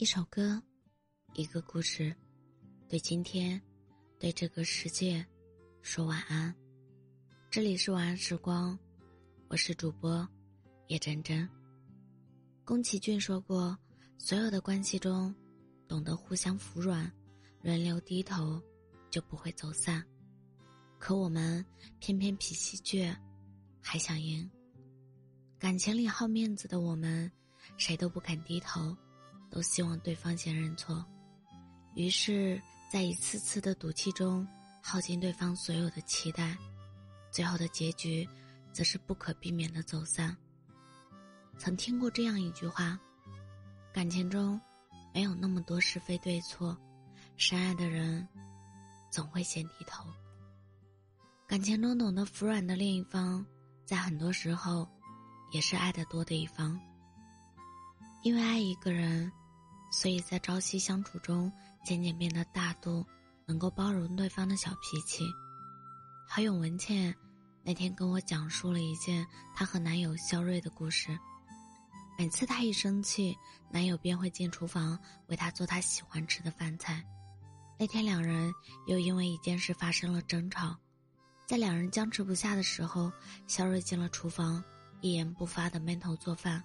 一首歌，一个故事，对今天，对这个世界，说晚安。这里是晚安时光，我是主播叶真真。宫崎骏说过，所有的关系中，懂得互相服软、轮流低头，就不会走散。可我们偏偏脾气倔，还想赢。感情里好面子的我们，谁都不肯低头。都希望对方先认错，于是，在一次次的赌气中耗尽对方所有的期待，最后的结局，则是不可避免的走散。曾听过这样一句话：感情中，没有那么多是非对错，深爱的人，总会先低头。感情中懂得服软的另一方，在很多时候，也是爱的多的一方。因为爱一个人。所以在朝夕相处中，渐渐变得大度，能够包容对方的小脾气。好友文倩那天跟我讲述了一件她和男友肖瑞的故事。每次她一生气，男友便会进厨房为她做她喜欢吃的饭菜。那天两人又因为一件事发生了争吵，在两人僵持不下的时候，肖瑞进了厨房，一言不发的闷头做饭。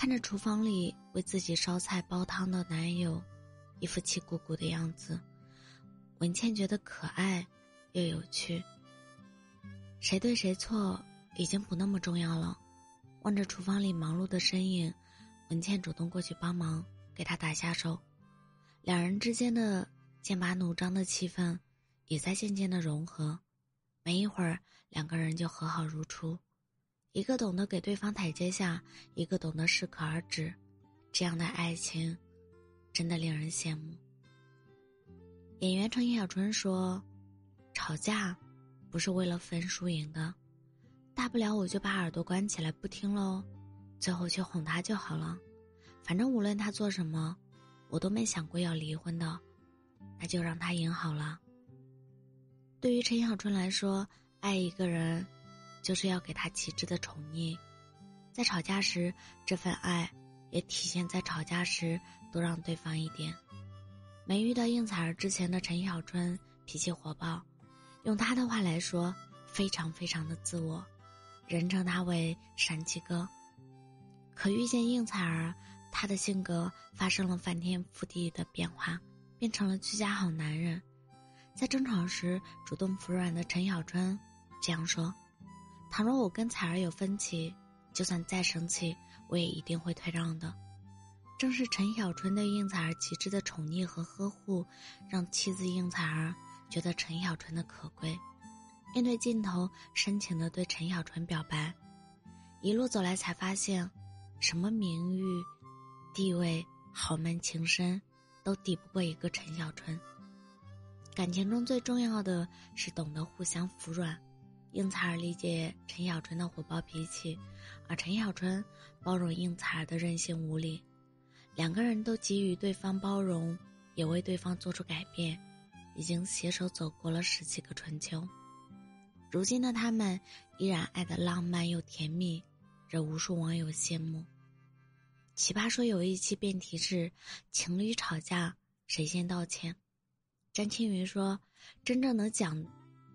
看着厨房里为自己烧菜煲汤的男友，一副气鼓鼓的样子，文倩觉得可爱又有趣。谁对谁错已经不那么重要了。望着厨房里忙碌的身影，文倩主动过去帮忙，给他打下手。两人之间的剑拔弩张的气氛也在渐渐的融合。没一会儿，两个人就和好如初。一个懂得给对方台阶下，一个懂得适可而止，这样的爱情，真的令人羡慕。演员陈小春说：“吵架，不是为了分输赢的，大不了我就把耳朵关起来不听喽，最后去哄他就好了。反正无论他做什么，我都没想过要离婚的，那就让他赢好了。”对于陈小春来说，爱一个人。就是要给他极致的宠溺，在吵架时，这份爱也体现在吵架时多让对方一点。没遇到应采儿之前的陈小春脾气火爆，用他的话来说，非常非常的自我，人称他为“山鸡哥”。可遇见应采儿，他的性格发生了翻天覆地的变化，变成了居家好男人。在争吵时主动服软的陈小春这样说。倘若我跟彩儿有分歧，就算再生气，我也一定会退让的。正是陈小春对应采儿极致的宠溺和呵护，让妻子应采儿觉得陈小春的可贵。面对镜头，深情的对陈小春表白，一路走来才发现，什么名誉、地位、豪门情深，都抵不过一个陈小春。感情中最重要的是懂得互相服软。应采儿理解陈小春的火爆脾气，而陈小春包容应采儿的任性无理，两个人都给予对方包容，也为对方做出改变，已经携手走过了十几个春秋。如今的他们依然爱得浪漫又甜蜜，惹无数网友羡慕。奇葩说有一期辩题是：情侣吵架谁先道歉？詹青云说：“真正能讲。”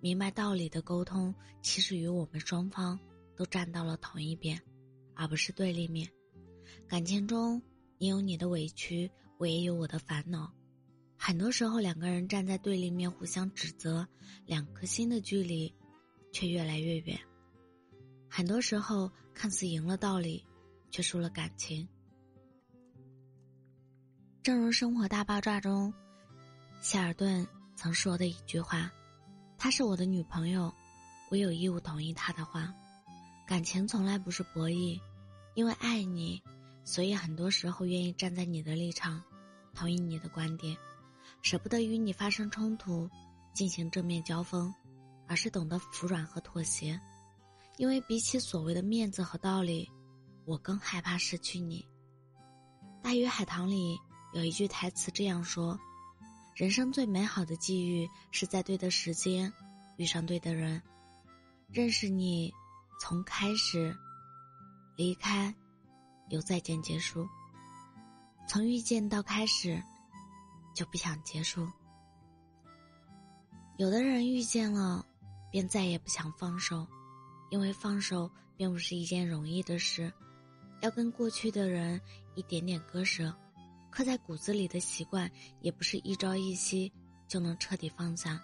明白道理的沟通，其实与我们双方都站到了同一边，而不是对立面。感情中，你有你的委屈，我也有我的烦恼。很多时候，两个人站在对立面互相指责，两颗心的距离却越来越远。很多时候，看似赢了道理，却输了感情。正如《生活大爆炸》中，谢尔顿曾说的一句话。她是我的女朋友，我有义务同意她的话。感情从来不是博弈，因为爱你，所以很多时候愿意站在你的立场，同意你的观点，舍不得与你发生冲突，进行正面交锋，而是懂得服软和妥协。因为比起所谓的面子和道理，我更害怕失去你。《大鱼海棠》里有一句台词这样说。人生最美好的际遇，是在对的时间遇上对的人，认识你，从开始，离开，由再见结束。从遇见到开始，就不想结束。有的人遇见了，便再也不想放手，因为放手并不是一件容易的事，要跟过去的人一点点割舍，刻在骨子里的习惯，也不是一朝一夕就能彻底放下。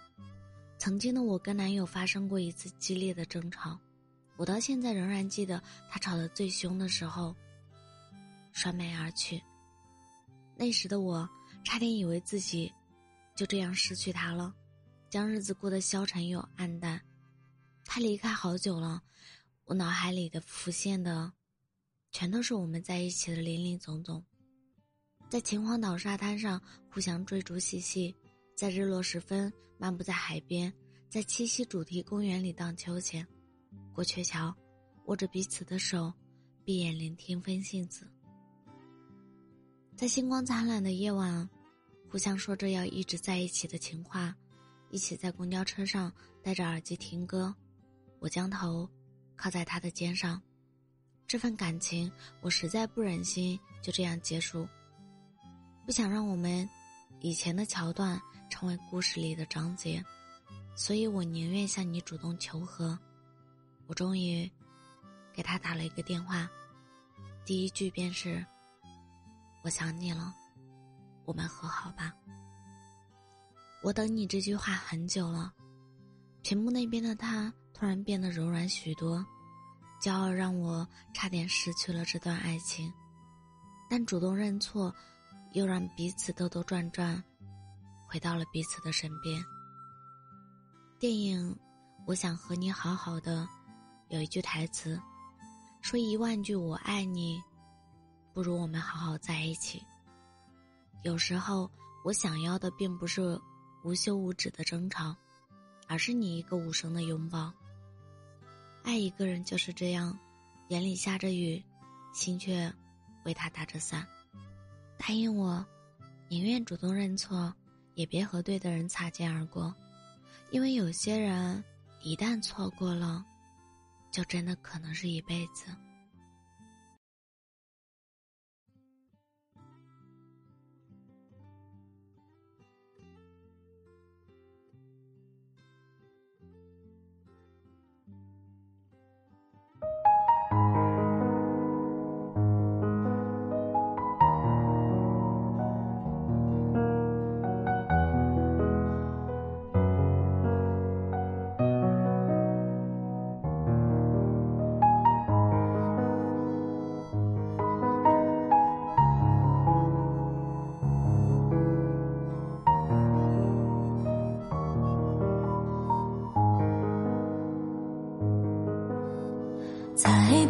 曾经的我跟男友发生过一次激烈的争吵，我到现在仍然记得他吵得最凶的时候，摔门而去。那时的我差点以为自己就这样失去他了。将日子过得消沉又暗淡，他离开好久了，我脑海里的浮现的，全都是我们在一起的林林总总，在秦皇岛沙滩上互相追逐嬉戏，在日落时分漫步在海边，在七夕主题公园里荡秋千，过鹊桥，握着彼此的手，闭眼聆听风信子，在星光灿烂的夜晚，互相说着要一直在一起的情话。一起在公交车上戴着耳机听歌，我将头靠在他的肩上，这份感情我实在不忍心就这样结束，不想让我们以前的桥段成为故事里的章节，所以我宁愿向你主动求和。我终于给他打了一个电话，第一句便是：“我想你了，我们和好吧。”我等你这句话很久了，屏幕那边的他突然变得柔软许多，骄傲让我差点失去了这段爱情，但主动认错，又让彼此兜兜转转，回到了彼此的身边。电影《我想和你好好的》有一句台词，说一万句我爱你，不如我们好好在一起。有时候我想要的并不是。无休无止的争吵，而是你一个无声的拥抱。爱一个人就是这样，眼里下着雨，心却为他打着伞。答应我，宁愿主动认错，也别和对的人擦肩而过，因为有些人一旦错过了，就真的可能是一辈子。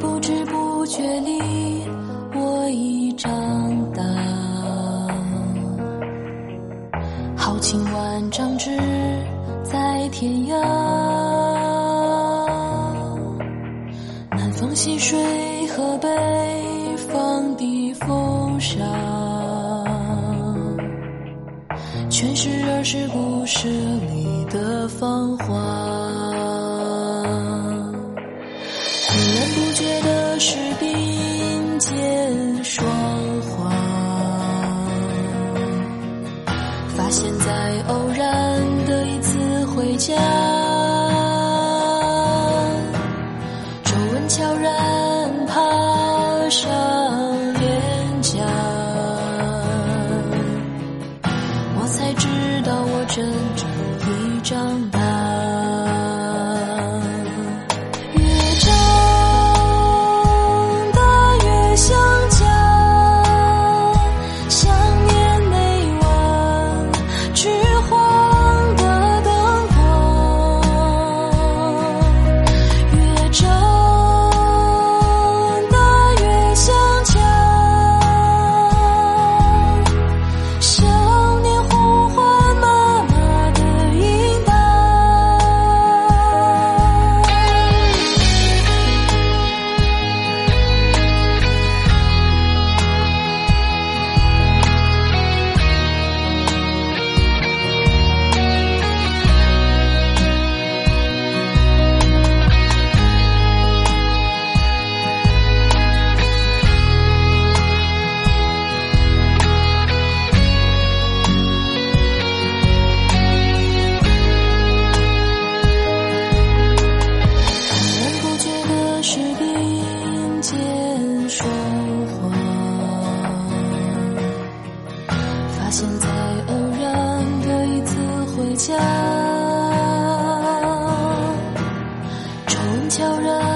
不知不觉里，我已长大。豪情万丈志在天涯，南风细水和北方的风沙，全是儿时故事里的芳华。回家，悄然